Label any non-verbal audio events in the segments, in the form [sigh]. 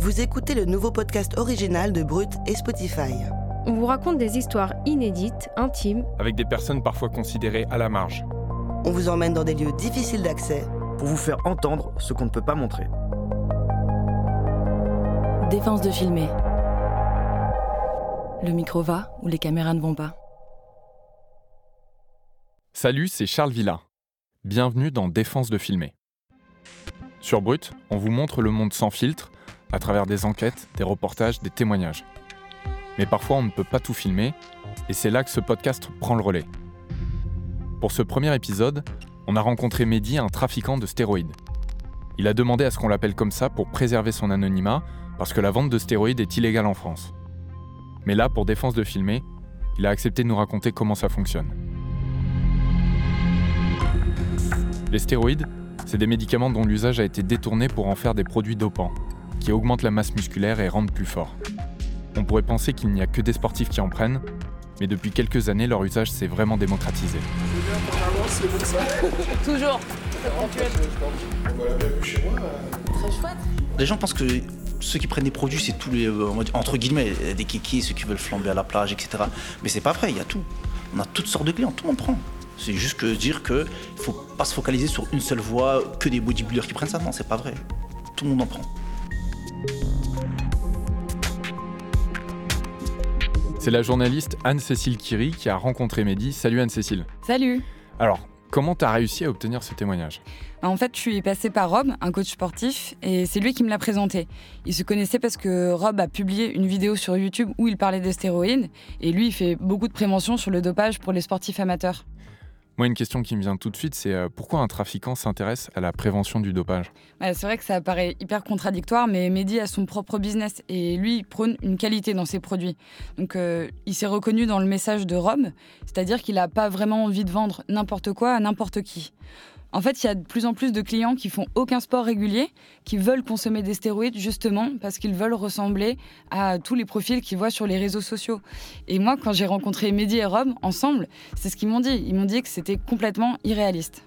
Vous écoutez le nouveau podcast original de Brut et Spotify. On vous raconte des histoires inédites, intimes, avec des personnes parfois considérées à la marge. On vous emmène dans des lieux difficiles d'accès pour vous faire entendre ce qu'on ne peut pas montrer. Défense de filmer. Le micro va ou les caméras ne vont pas. Salut, c'est Charles Villa. Bienvenue dans Défense de filmer. Sur Brut, on vous montre le monde sans filtre à travers des enquêtes, des reportages, des témoignages. Mais parfois on ne peut pas tout filmer, et c'est là que ce podcast prend le relais. Pour ce premier épisode, on a rencontré Mehdi, un trafiquant de stéroïdes. Il a demandé à ce qu'on l'appelle comme ça pour préserver son anonymat, parce que la vente de stéroïdes est illégale en France. Mais là, pour défense de filmer, il a accepté de nous raconter comment ça fonctionne. Les stéroïdes, c'est des médicaments dont l'usage a été détourné pour en faire des produits dopants, qui augmentent la masse musculaire et rendent plus fort. On pourrait penser qu'il n'y a que des sportifs qui en prennent, mais depuis quelques années, leur usage s'est vraiment démocratisé. [laughs] Toujours. Très chouette. Les gens pensent que ceux qui prennent des produits, c'est tous les, euh, entre guillemets, des kikis, ceux qui veulent flamber à la plage, etc. Mais c'est pas vrai, il y a tout. On a toutes sortes de clients, tout le monde prend. C'est juste que dire qu'il ne faut pas se focaliser sur une seule voie, que des bodybuilders qui prennent ça. Non, c'est pas vrai. Tout le monde en prend. C'est la journaliste Anne-Cécile Kiri qui a rencontré Mehdi. Salut Anne-Cécile. Salut. Alors, comment tu as réussi à obtenir ce témoignage? En fait, je suis passée par Rob, un coach sportif, et c'est lui qui me l'a présenté. Il se connaissait parce que Rob a publié une vidéo sur YouTube où il parlait de stéroïdes, et lui, il fait beaucoup de prévention sur le dopage pour les sportifs amateurs. Moi, une question qui me vient tout de suite, c'est euh, pourquoi un trafiquant s'intéresse à la prévention du dopage? C'est vrai que ça paraît hyper contradictoire, mais Mehdi a son propre business et lui, il prône une qualité dans ses produits. Donc, euh, il s'est reconnu dans le message de Rome, c'est-à-dire qu'il n'a pas vraiment envie de vendre n'importe quoi à n'importe qui. En fait, il y a de plus en plus de clients qui font aucun sport régulier, qui veulent consommer des stéroïdes justement parce qu'ils veulent ressembler à tous les profils qu'ils voient sur les réseaux sociaux. Et moi, quand j'ai rencontré Mehdi et Rob ensemble, c'est ce qu'ils m'ont dit. Ils m'ont dit que c'était complètement irréaliste.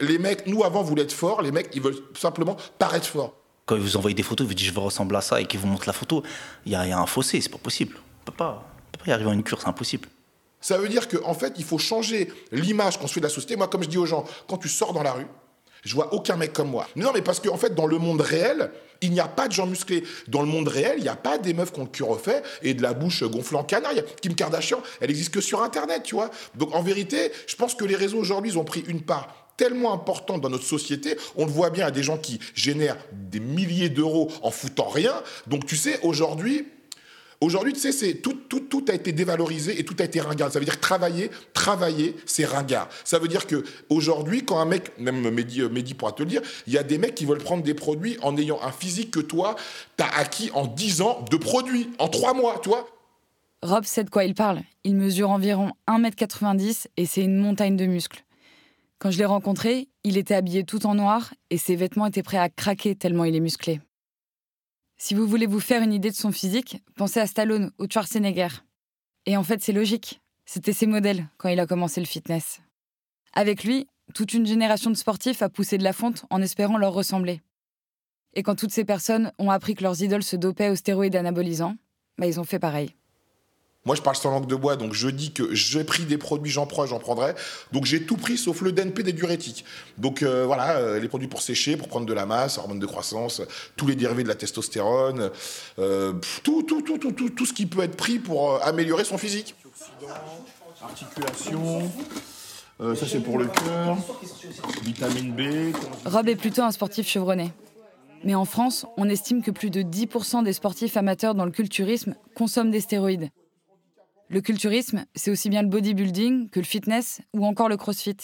Les mecs, nous avant, voulaient être forts. Les mecs, ils veulent simplement paraître forts. Quand ils vous envoient des photos, ils vous disent je veux ressembler à ça et qu'ils vous montrent la photo, il y, y, a un fossé, c'est pas possible peut pas, peut pas y arriver à une cure, c'est impossible. Ça veut dire qu'en en fait, il faut changer l'image qu'on se fait de la société. Moi, comme je dis aux gens, quand tu sors dans la rue, je vois aucun mec comme moi. Non, mais parce qu'en en fait, dans le monde réel, il n'y a pas de gens musclés. Dans le monde réel, il n'y a pas des meufs qui ont le cul refait et de la bouche gonflée en canard. Kim Kardashian, elle existe que sur Internet, tu vois. Donc en vérité, je pense que les réseaux aujourd'hui, ils ont pris une part tellement importante dans notre société. On le voit bien à des gens qui génèrent des milliers d'euros en foutant rien. Donc tu sais, aujourd'hui, Aujourd'hui, tu sais, tout, a été dévalorisé et tout a été ringard. Ça veut dire travailler, travailler, c'est ringard. Ça veut dire que aujourd'hui, quand un mec, même Mehdi, euh, pourra te le dire, il y a des mecs qui veulent prendre des produits en ayant un physique que toi, tu as acquis en 10 ans de produits, en 3 mois, toi. Rob sait de quoi il parle. Il mesure environ 1m90 et c'est une montagne de muscles. Quand je l'ai rencontré, il était habillé tout en noir et ses vêtements étaient prêts à craquer tellement il est musclé. Si vous voulez vous faire une idée de son physique, pensez à Stallone ou Schwarzenegger. Et en fait, c'est logique. C'était ses modèles quand il a commencé le fitness. Avec lui, toute une génération de sportifs a poussé de la fonte en espérant leur ressembler. Et quand toutes ces personnes ont appris que leurs idoles se dopaient aux stéroïdes anabolisants, bah ils ont fait pareil. Moi, je parle sans langue de bois, donc je dis que j'ai pris des produits, j'en prends, j'en prendrai. Donc j'ai tout pris sauf le DNP des diurétiques. Donc euh, voilà, euh, les produits pour sécher, pour prendre de la masse, hormones de croissance, tous les dérivés de la testostérone, euh, tout, tout, tout, tout, tout, tout ce qui peut être pris pour améliorer son physique. Articulation. ça c'est pour le cœur, vitamine B. Rob est plutôt un sportif chevronné. Mais en France, on estime que plus de 10% des sportifs amateurs dans le culturisme consomment des stéroïdes. Le culturisme, c'est aussi bien le bodybuilding que le fitness ou encore le crossfit.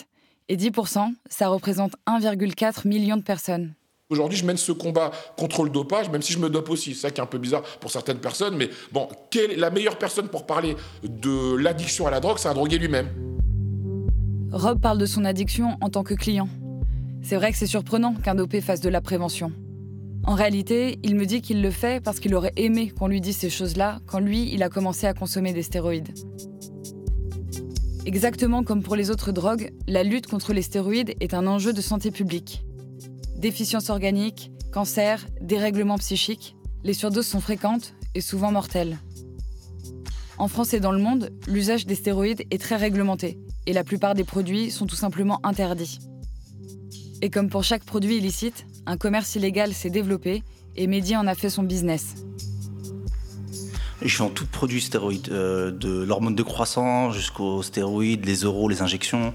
Et 10%, ça représente 1,4 million de personnes. Aujourd'hui, je mène ce combat contre le dopage, même si je me dope aussi. C'est ça qui est un peu bizarre pour certaines personnes. Mais bon, quelle est la meilleure personne pour parler de l'addiction à la drogue? C'est un drogué lui-même. Rob parle de son addiction en tant que client. C'est vrai que c'est surprenant qu'un dopé fasse de la prévention. En réalité, il me dit qu'il le fait parce qu'il aurait aimé qu'on lui dise ces choses-là quand lui, il a commencé à consommer des stéroïdes. Exactement comme pour les autres drogues, la lutte contre les stéroïdes est un enjeu de santé publique. Déficience organique, cancer, dérèglements psychiques, les surdoses sont fréquentes et souvent mortelles. En France et dans le monde, l'usage des stéroïdes est très réglementé et la plupart des produits sont tout simplement interdits. Et comme pour chaque produit illicite, un commerce illégal s'est développé et Mehdi en a fait son business. Je vends tout produit stéroïdes, euh, de l'hormone de croissance jusqu'aux stéroïdes, les euros, les injections.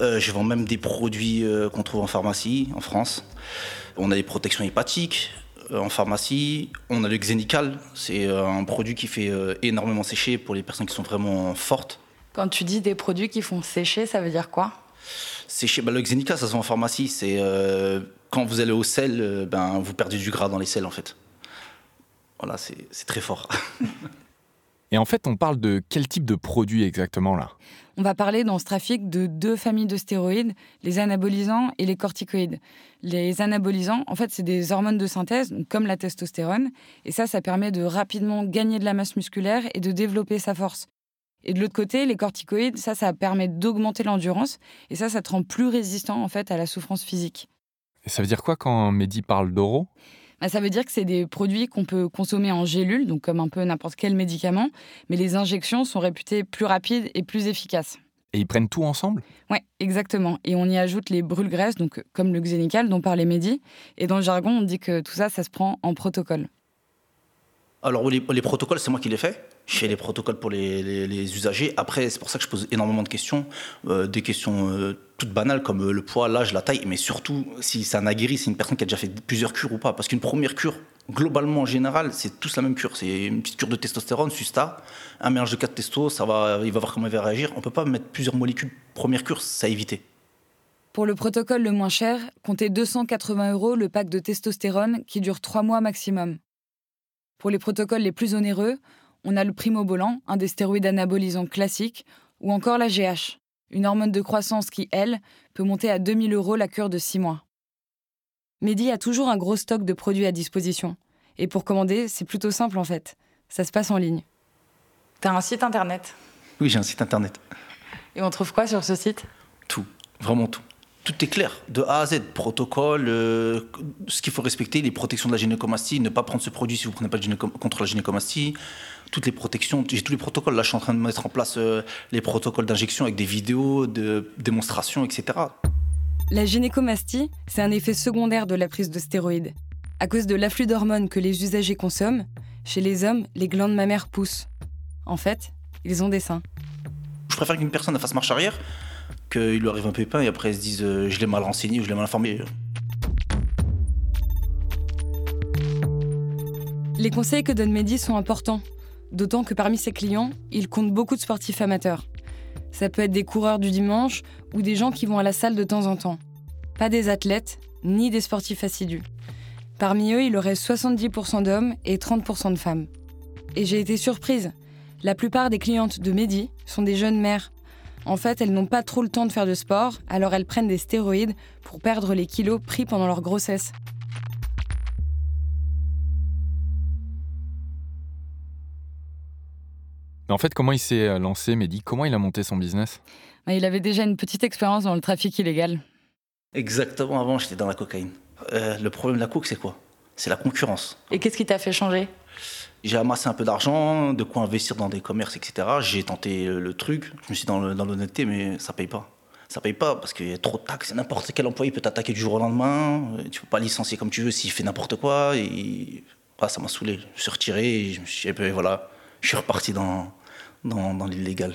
Euh, je vends même des produits euh, qu'on trouve en pharmacie en France. On a des protections hépatiques en pharmacie. On a le Xenical, c'est un produit qui fait énormément sécher pour les personnes qui sont vraiment fortes. Quand tu dis des produits qui font sécher, ça veut dire quoi? Sécher, bah, le Xenical, ça se vend en pharmacie. C'est quand vous allez au sel, ben, vous perdez du gras dans les sels en fait. Voilà, c'est très fort. [laughs] Et en fait, on parle de quel type de produit exactement là? On va parler dans ce trafic de deux familles de stéroïdes, les anabolisants et les corticoïdes. Les anabolisants, en fait, c'est des hormones de synthèse, comme la testostérone, et ça, ça permet de rapidement gagner de la masse musculaire et de développer sa force. Et de l'autre côté, les corticoïdes, ça, ça permet d'augmenter l'endurance, et ça, ça te rend plus résistant en fait à la souffrance physique. Et ça veut dire quoi quand Mehdi parle d'oro? Bah, ça veut dire que c'est des produits qu'on peut consommer en gélule, donc comme un peu n'importe quel médicament, mais les injections sont réputées plus rapides et plus efficaces. Et ils prennent tout ensemble? Oui, exactement. Et on y ajoute les brûles-graisses, donc comme le Xenical dont parlait Mehdi. Et dans le jargon, on dit que tout ça, ça se prend en protocole. Alors les, protocoles, c'est moi qui les fais. Je fais les protocoles pour les, usagers. Après, c'est pour ça que je pose énormément de questions, euh, des questions euh, toutes banales comme euh, le poids, l'âge, la taille, mais surtout si c'est un aguerri, c'est une personne qui a déjà fait plusieurs cures ou pas. Parce qu'une première cure, globalement en général, c'est tous la même cure. C'est une petite cure de testostérone, Susta, un mélange de 4 testos, ça va, il va voir comment il va réagir. On peut pas mettre plusieurs molécules première cure, ça a évité. Pour le protocole le moins cher, comptez 280 euros le pack de testostérone qui dure 3 mois maximum. Pour les protocoles les plus onéreux, on a le primobolan, un des stéroïdes anabolisants classiques, ou encore la GH, une hormone de croissance qui, elle, peut monter à 2000 euros la cure de 6 mois. Mehdi a toujours un gros stock de produits à disposition. Et pour commander, c'est plutôt simple en fait. Ça se passe en ligne. T'as un site internet? Oui, j'ai un site internet. Et on trouve quoi sur ce site? Tout, vraiment tout tout est clair, de A à Z, protocole, euh, ce qu'il faut respecter, les protections de la gynécomastie, ne pas prendre ce produit si vous ne prenez pas de contre la gynécomastie, toutes les protections, j'ai tous les protocoles. Là, je suis en train de mettre en place euh, les protocoles d'injection avec des vidéos, de démonstrations, etc. La gynécomastie, c'est un effet secondaire de la prise de stéroïdes. À cause de l'afflux d'hormones que les usagers consomment, chez les hommes, les glandes mammaires poussent. En fait, ils ont des seins. Je préfère qu'une personne fasse marche arrière qu'il lui arrive un pépin et après ils se disent euh, je l'ai mal renseigné ou je l'ai mal informé. Les conseils que donne Mehdi sont importants, d'autant que parmi ses clients, il compte beaucoup de sportifs amateurs. Ça peut être des coureurs du dimanche ou des gens qui vont à la salle de temps en temps. Pas des athlètes, ni des sportifs assidus. Parmi eux, il aurait 70% d'hommes et 30% de femmes. Et j'ai été surprise. La plupart des clientes de Mehdi sont des jeunes mères en fait, elles n'ont pas trop le temps de faire de sport, alors elles prennent des stéroïdes pour perdre les kilos pris pendant leur grossesse. en fait, comment il s'est euh, lancé, Mehdi? Comment il a monté son business? Il avait déjà une petite expérience dans le trafic illégal. Exactement, avant j'étais dans la cocaïne. Euh, le problème de la coke, c'est quoi? C'est la concurrence. Et qu'est-ce qui t'a fait changer? J'ai amassé un peu d'argent, de quoi investir dans des commerces, etc. J'ai tenté le truc. Je me suis dit dans l'honnêteté, mais ça paye pas. Ça paye pas parce qu'il y a trop de taxes. N'importe quel employé peut t'attaquer du jour au lendemain. Tu peux pas licencier comme tu veux s'il fait n'importe quoi. Et ah, ça m'a saoulé. Je suis retiré et je, me suis, voilà, je suis reparti dans, dans, dans l'illégal.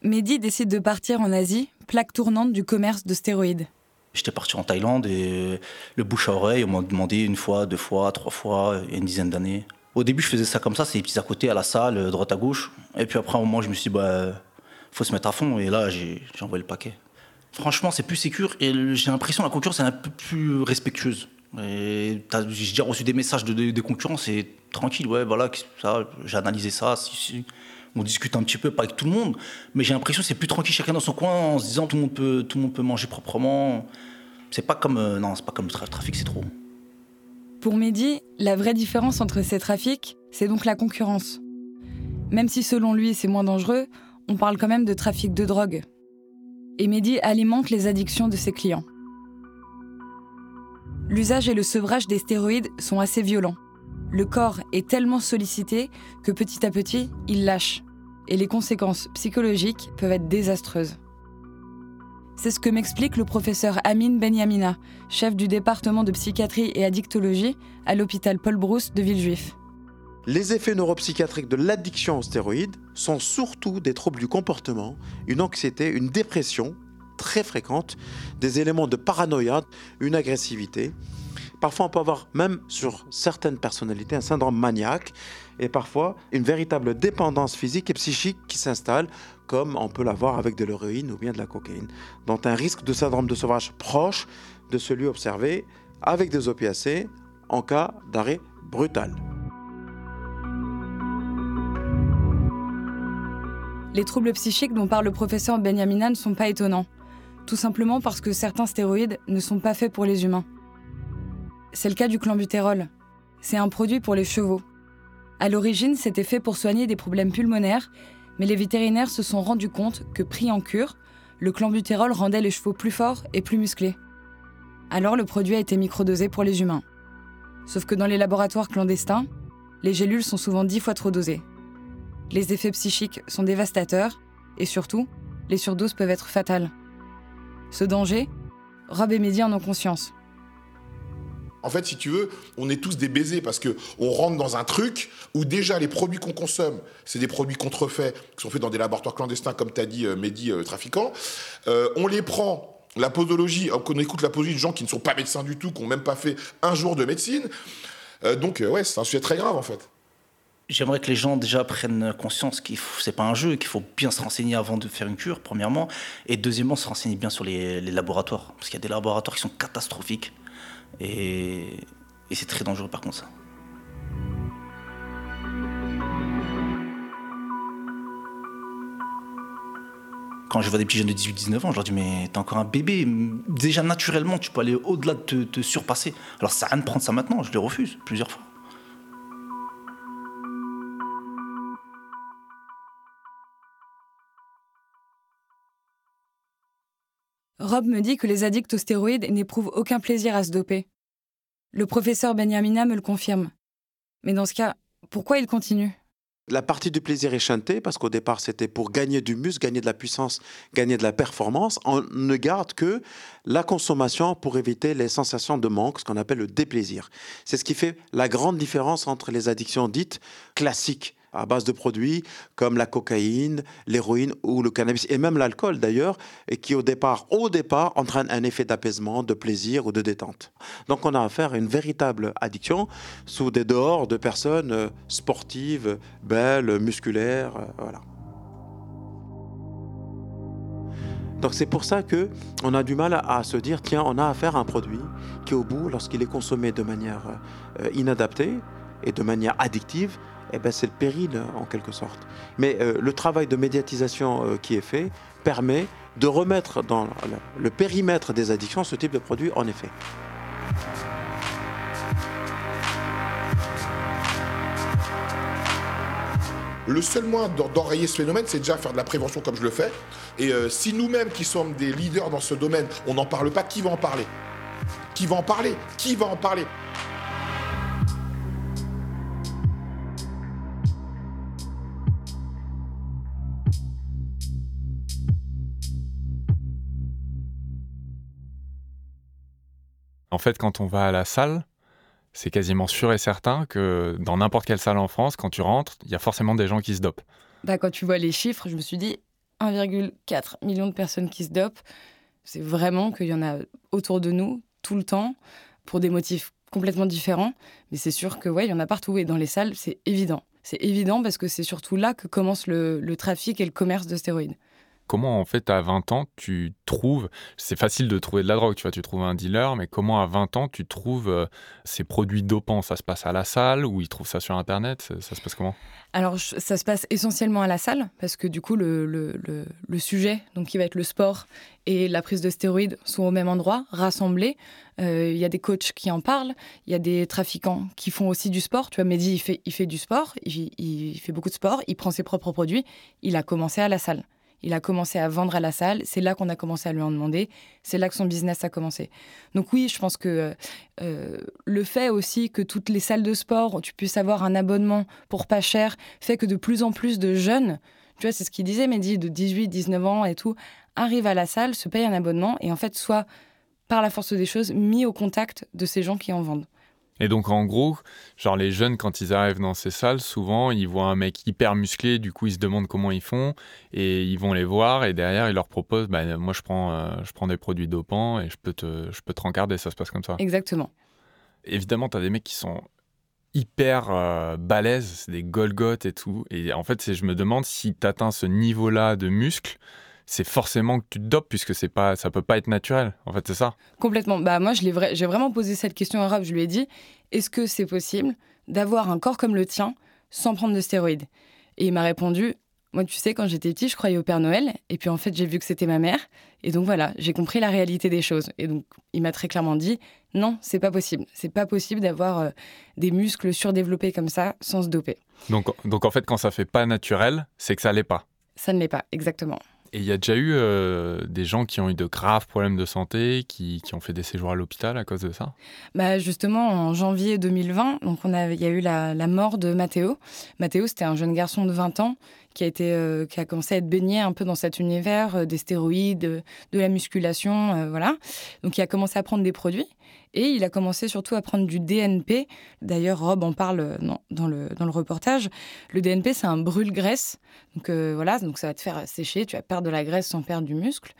Mehdi décide de partir en Asie, plaque tournante du commerce de stéroïdes. J'étais parti en Thaïlande et le bouche à oreille, on m'a demandé une fois, deux fois, trois fois, il y a une dizaine d'années. Au début, je faisais ça comme ça, c'est des petits à côté, à la salle, droite à gauche. Et puis après, un moment, je me suis dit, bah, faut se mettre à fond. Et là, j'ai envoyé le paquet. Franchement, c'est plus sécure et j'ai l'impression que la concurrence est un peu plus respectueuse. J'ai déjà reçu des messages de, de- des concurrents, c'est tranquille, ouais, voilà, ça, j'ai analysé ça. On discute un petit peu, pas avec tout le monde, mais j'ai l'impression que c'est plus tranquille chacun dans son coin en se disant tout le monde peut, tout le monde peut manger proprement. C'est pas comme, euh, non, c'est pas comme le tra- trafic, c'est trop. Pour Mehdi, la vraie différence entre ces trafics, c'est donc la concurrence. Même si selon lui c'est moins dangereux, on parle quand même de trafic de drogue. Et Mehdi alimente les addictions de ses clients. L'usage et le sevrage des stéroïdes sont assez violents. Le corps est tellement sollicité que petit à petit, il lâche. Et les conséquences psychologiques peuvent être désastreuses. C'est ce que m'explique le professeur Amine Benyamina, chef du département de psychiatrie et addictologie à l'hôpital Paul Brousse de Villejuif. Les effets neuropsychiatriques de l'addiction aux stéroïdes sont surtout des troubles du comportement, une anxiété, une dépression très fréquente, des éléments de paranoïa, une agressivité. Parfois, on peut avoir même sur certaines personnalités un syndrome maniaque et parfois une véritable dépendance physique et psychique qui s'installe, comme on peut l'avoir avec de l'héroïne ou bien de la cocaïne, dont un risque de syndrome de sauvage proche de celui observé avec des opiacés en cas d'arrêt brutal. Les troubles psychiques dont parle le professeur Benyamina ne sont pas étonnants, tout simplement parce que certains stéroïdes ne sont pas faits pour les humains. C'est le cas du clenbutérol. C'est un produit pour les chevaux. À l'origine, c'était fait pour soigner des problèmes pulmonaires, mais les vétérinaires se sont rendus compte que pris en cure, le clenbutérol rendait les chevaux plus forts et plus musclés. Alors le produit a été microdosé pour les humains. Sauf que dans les laboratoires clandestins, les gélules sont souvent dix fois trop dosées. Les effets psychiques sont dévastateurs et surtout, les surdoses peuvent être fatales. Ce danger, Rob et Mehdi en ont conscience. En fait, si tu veux, on est tous des baisers parce que on rentre dans un truc où déjà les produits qu'on consomme, c'est des produits contrefaits qui sont faits dans des laboratoires clandestins, comme tu as dit, euh, Mehdi, euh, trafiquant. Euh, on les prend, la posologie, euh, qu'on écoute la posologie de gens qui ne sont pas médecins du tout, qui n'ont même pas fait un jour de médecine. Euh, donc, ouais, c'est un sujet très grave en fait. J'aimerais que les gens déjà prennent conscience qu'il c'est pas un jeu, qu'il faut bien se renseigner avant de faire une cure, premièrement, et deuxièmement se renseigner bien sur les laboratoires, parce qu'il y a des laboratoires qui sont catastrophiques, et, c'est très dangereux par contre ça. Quand je vois des petits jeunes de 18-19 ans, je leur dis mais t'es encore un bébé, déjà naturellement tu peux aller au-delà de te, surpasser. Alors ça rien de prendre ça maintenant, je les refuse plusieurs fois. Rob me dit que les addicts aux stéroïdes n'éprouvent aucun plaisir à se doper. Le professeur Benyamina me le confirme. Mais dans ce cas, pourquoi il continue? La partie du plaisir est chantée parce qu'au départ c'était pour gagner du muscle, gagner de la puissance, gagner de la performance. On ne garde que la consommation pour éviter les sensations de manque, ce qu'on appelle le déplaisir. C'est ce qui fait la grande différence entre les addictions dites classiques à base de produits comme la cocaïne, l'héroïne ou le cannabis et même l'alcool d'ailleurs, et qui au départ, au départ, entraînent un effet d'apaisement, de plaisir ou de détente. Donc on a affaire à une véritable addiction sous des dehors de personnes euh, sportives, belles, musculaires, euh, voilà. Donc c'est pour ça que on a du mal à, à se dire tiens on a affaire à un produit qui au bout lorsqu'il est consommé de manière euh, inadaptée et de manière addictive eh ben, c'est le péril en quelque sorte. Mais euh, le travail de médiatisation euh, qui est fait permet de remettre dans le, périmètre des addictions ce type de produit en effet. Le seul moyen d'en- d'enrayer ce phénomène, c'est déjà faire de la prévention comme je le fais. Et euh, si nous-mêmes qui sommes des leaders dans ce domaine, on n'en parle pas, qui va en parler? Qui va en parler? Qui va en parler? En fait, quand on va à la salle, c'est quasiment sûr et certain que dans n'importe quelle salle en France, quand tu rentres, il y a forcément des gens qui se dopent. Bah, quand tu vois les chiffres, je me suis dit 1,4 million de personnes qui se dopent. C'est vraiment qu'il y en a autour de nous tout le temps pour des motifs complètement différents. Mais c'est sûr que ouais, il y en a partout et dans les salles, c'est évident. C'est évident parce que c'est surtout là que commence le, le trafic et le commerce de stéroïdes. Comment en fait à 20 ans tu trouves, c'est facile de trouver de la drogue, tu vois, tu trouves un dealer, mais comment à 20 ans tu trouves euh, ces produits dopants? Ça se passe à la salle ou ils trouvent ça sur Internet? Ça, se passe comment? Alors, ça se passe essentiellement à la salle, parce que du coup, le, le- le- le sujet, donc qui va être le sport et la prise de stéroïdes, sont au même endroit, rassemblés. Euh, Il y a des coachs qui en parlent, il y a des trafiquants qui font aussi du sport. Tu vois, Mehdi, il fait, il fait du sport, il, il fait beaucoup de sport, il prend ses propres produits. Il a commencé à la salle. Il a commencé à vendre à la salle. C'est là qu'on a commencé à lui en demander. C'est là que son business a commencé. Donc oui, je pense que euh, le fait aussi que toutes les salles de sport, tu puisses avoir un abonnement pour pas cher, fait que de plus en plus de jeunes, tu vois, c'est ce qu'il disait, Mehdi, de 18, 19 ans et tout, arrivent à la salle, se payent un abonnement et en fait, soit par la force des choses, mis au contact de ces gens qui en vendent. Et donc en gros, genre les jeunes quand ils arrivent dans ces salles, souvent ils voient un mec hyper musclé, du coup ils se demandent comment ils font et ils vont les voir et derrière ils leur proposent, bah, moi je prends, euh, je prends des produits dopants et je peux te, je peux te rencarder, ça se passe comme ça. Exactement. Évidemment, tu as des mecs qui sont hyper euh, balèzes, c'est des Golgoth et tout. Et en fait, je me demande si tu atteins ce niveau-là de muscle, c'est forcément que tu te dopes puisque c'est pas, ça peut pas être naturel. En fait, c'est ça. Complètement. Bah, moi, je l'ai vra- j'ai vraiment posé cette question à Rob. Je lui ai dit est-ce que c'est possible d'avoir un corps comme le tien sans prendre de stéroïdes? Et il m'a répondu moi, tu sais, quand j'étais petit, je croyais au Père Noël. Et puis, en fait, j'ai vu que c'était ma mère. Et donc, voilà, j'ai compris la réalité des choses. Et donc, il m'a très clairement dit non, c'est pas possible. C'est pas possible d'avoir euh, des muscles surdéveloppés comme ça sans se doper. Donc, donc en fait, quand ça fait pas naturel, c'est que ça l'est pas. Ça ne l'est pas, exactement. Et il y a déjà eu euh, des gens qui ont eu de graves problèmes de santé, qui, qui ont fait des séjours à l'hôpital à cause de ça? Bah justement, en janvier 2020, donc on a, il y a eu la, mort de Mathéo. Mathéo, c'était un jeune garçon de 20 ans qui a, été, euh, qui a commencé à être baigné un peu dans cet univers euh, des stéroïdes, de la musculation, voilà. Donc il a commencé à prendre des produits et il a commencé surtout à prendre du DNP. D'ailleurs, Rob en parle euh, dans, le, dans le reportage. Le DNP, c'est un brûle-graisse. Donc euh, voilà, donc ça va te faire sécher, tu vas perdre de la graisse sans perdre du muscle.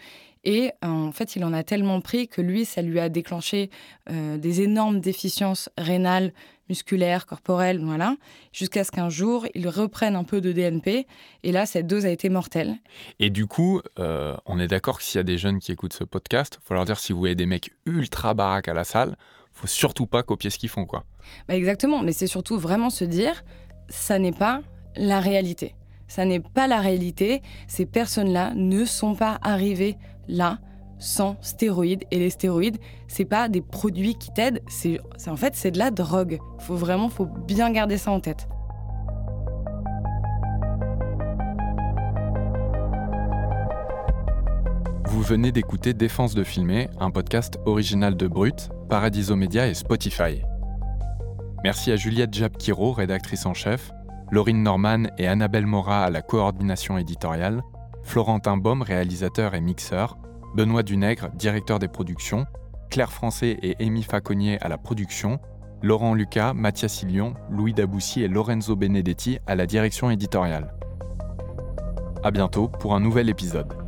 Et euh, en fait, il en a tellement pris que lui, ça lui a déclenché euh, des énormes déficiences rénales, musculaires, corporelles, voilà, jusqu'à ce qu'un jour, il reprenne un peu de DNP. Et là, cette dose a été mortelle. Et du coup, euh, on est d'accord que s'il y a des jeunes qui écoutent ce podcast, faut leur dire si vous voyez des mecs ultra baraques à la salle, faut surtout pas copier ce qu'ils font, quoi. Bah, exactement, mais c'est surtout vraiment se dire, ça n'est pas la réalité. Ça n'est pas la réalité. Ces personnes-là ne sont pas arrivées là sans stéroïdes. Et les stéroïdes, c'est pas des produits qui t'aident. C'est, en fait, c'est de la drogue. Faut vraiment, faut bien garder ça en tête. Vous venez d'écouter Défense de filmer, un podcast original de Brut, Paradiso Media et Spotify. Merci à Juliette Jabkiro, rédactrice en chef, Laurine Norman et Annabelle Mora à la coordination éditoriale, Florentin Baum, réalisateur et mixeur, Benoît Dunègre, directeur des productions, Claire Français et Amy Faconnier à la production, Laurent Lucas, Mathias Illion, Louis Daboussi et Lorenzo Benedetti à la direction éditoriale. À bientôt pour un nouvel épisode.